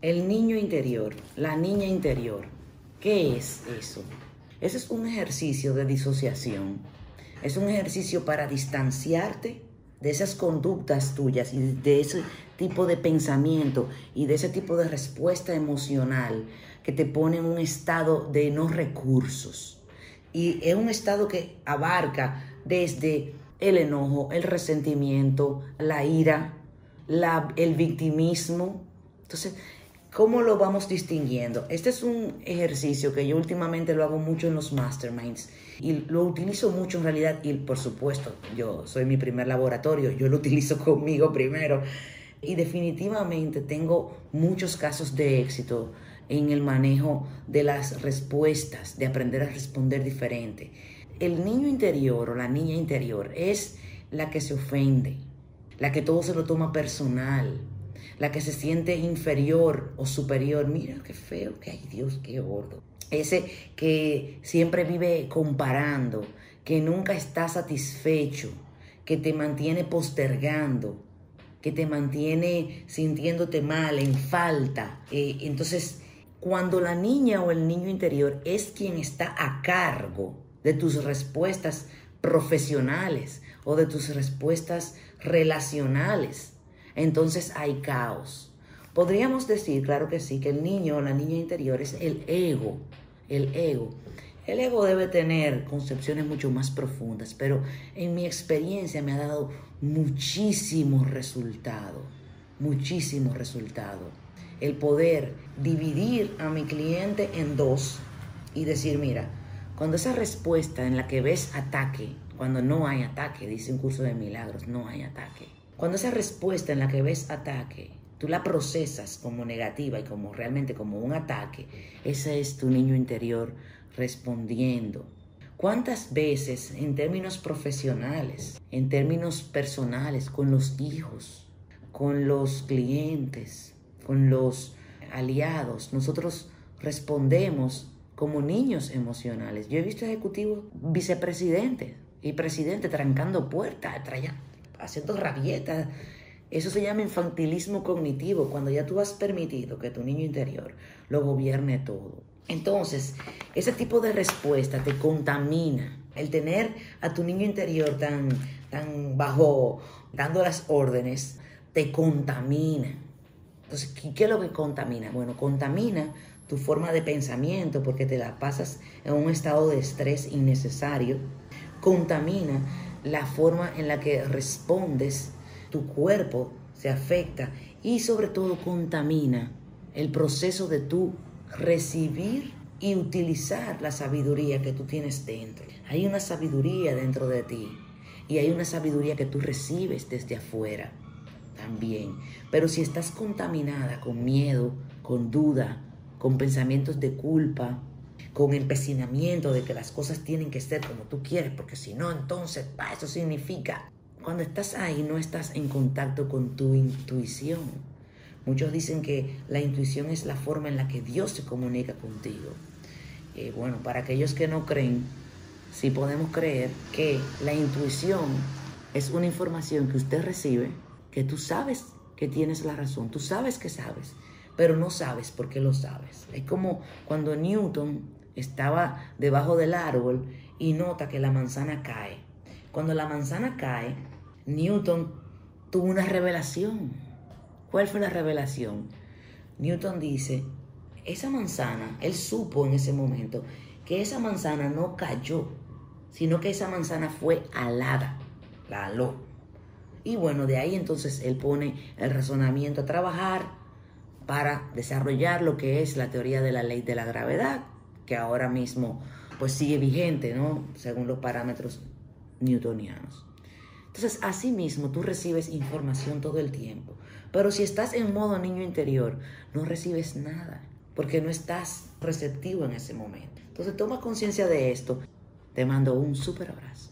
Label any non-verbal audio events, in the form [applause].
El niño interior, la niña interior, ¿qué es eso? Ese es un ejercicio de disociación. Es un ejercicio para distanciarte de esas conductas tuyas y de ese tipo de pensamiento y de ese tipo de respuesta emocional que te pone en un estado de no recursos. Y es un estado que abarca desde el enojo, el resentimiento, la ira, el victimismo. Entonces, ¿cómo lo vamos distinguiendo? Este es un ejercicio que yo últimamente lo hago mucho en los masterminds y lo utilizo mucho en realidad y por supuesto, yo soy mi primer laboratorio, yo lo utilizo [laughs] conmigo primero y definitivamente tengo muchos casos de éxito en el manejo de las respuestas, de aprender a responder diferente. El niño interior o la niña interior es la que se ofende, la que todo se lo toma personal, la que se siente inferior o superior. Mira qué feo, que hay Dios, qué gordo. Ese que siempre vive comparando, que nunca está satisfecho, que te mantiene postergando, que te mantiene sintiéndote mal, en falta. Eh, entonces, cuando la niña o el niño interior es quien está a cargo de tus respuestas profesionales o de tus respuestas relacionales, entonces hay caos. Podríamos decir, claro que sí, que el niño o la niña interior es el ego, el ego. El ego debe tener concepciones mucho más profundas, pero en mi experiencia me ha dado muchísimo resultado, muchísimo resultado. El poder dividir a mi cliente en dos y decir, mira, cuando esa respuesta en la que ves ataque, cuando no hay ataque, dice un curso de milagros, no hay ataque. Cuando esa respuesta en la que ves ataque, tú la procesas como negativa y como realmente como un ataque, ese es tu niño interior respondiendo. ¿Cuántas veces en términos profesionales, en términos personales, con los hijos, con los clientes, con los aliados, nosotros respondemos como niños emocionales? Yo he visto ejecutivos vicepresidentes y presidentes trancando puertas, haciendo rabietas. Eso se llama infantilismo cognitivo, cuando ya tú has permitido que tu niño interior lo gobierne todo. Entonces, ese tipo de respuesta te contamina. El tener a tu niño interior tan, tan bajo, dando las órdenes, te contamina. Entonces, ¿qué es lo que contamina? Bueno, contamina tu forma de pensamiento porque te la pasas en un estado de estrés innecesario. Contamina la forma en la que respondes, tu cuerpo se afecta y sobre todo contamina el proceso de tu recibir y utilizar la sabiduría que tú tienes dentro. Hay una sabiduría dentro de ti y hay una sabiduría que tú recibes desde afuera también. Pero si estás contaminada con miedo, con duda, con pensamientos de culpa, con empecinamiento de que las cosas tienen que ser como tú quieres, porque si no, entonces, eso significa. Cuando estás ahí no estás en contacto con tu intuición. Muchos dicen que la intuición es la forma en la que Dios se comunica contigo. Eh, bueno, para aquellos que no creen, sí podemos creer que la intuición es una información que usted recibe, que tú sabes que tienes la razón, tú sabes que sabes, pero no sabes por qué lo sabes. Es como cuando Newton estaba debajo del árbol y nota que la manzana cae. Cuando la manzana cae, Newton tuvo una revelación ¿Cuál fue la revelación? Newton dice, esa manzana, él supo en ese momento que esa manzana no cayó, sino que esa manzana fue alada, la aló. Y bueno, de ahí entonces él pone el razonamiento a trabajar para desarrollar lo que es la teoría de la ley de la gravedad, que ahora mismo pues sigue vigente, ¿no? Según los parámetros newtonianos. Entonces, así mismo tú recibes información todo el tiempo. Pero si estás en modo niño interior, no recibes nada, porque no estás receptivo en ese momento. Entonces toma conciencia de esto. Te mando un súper abrazo.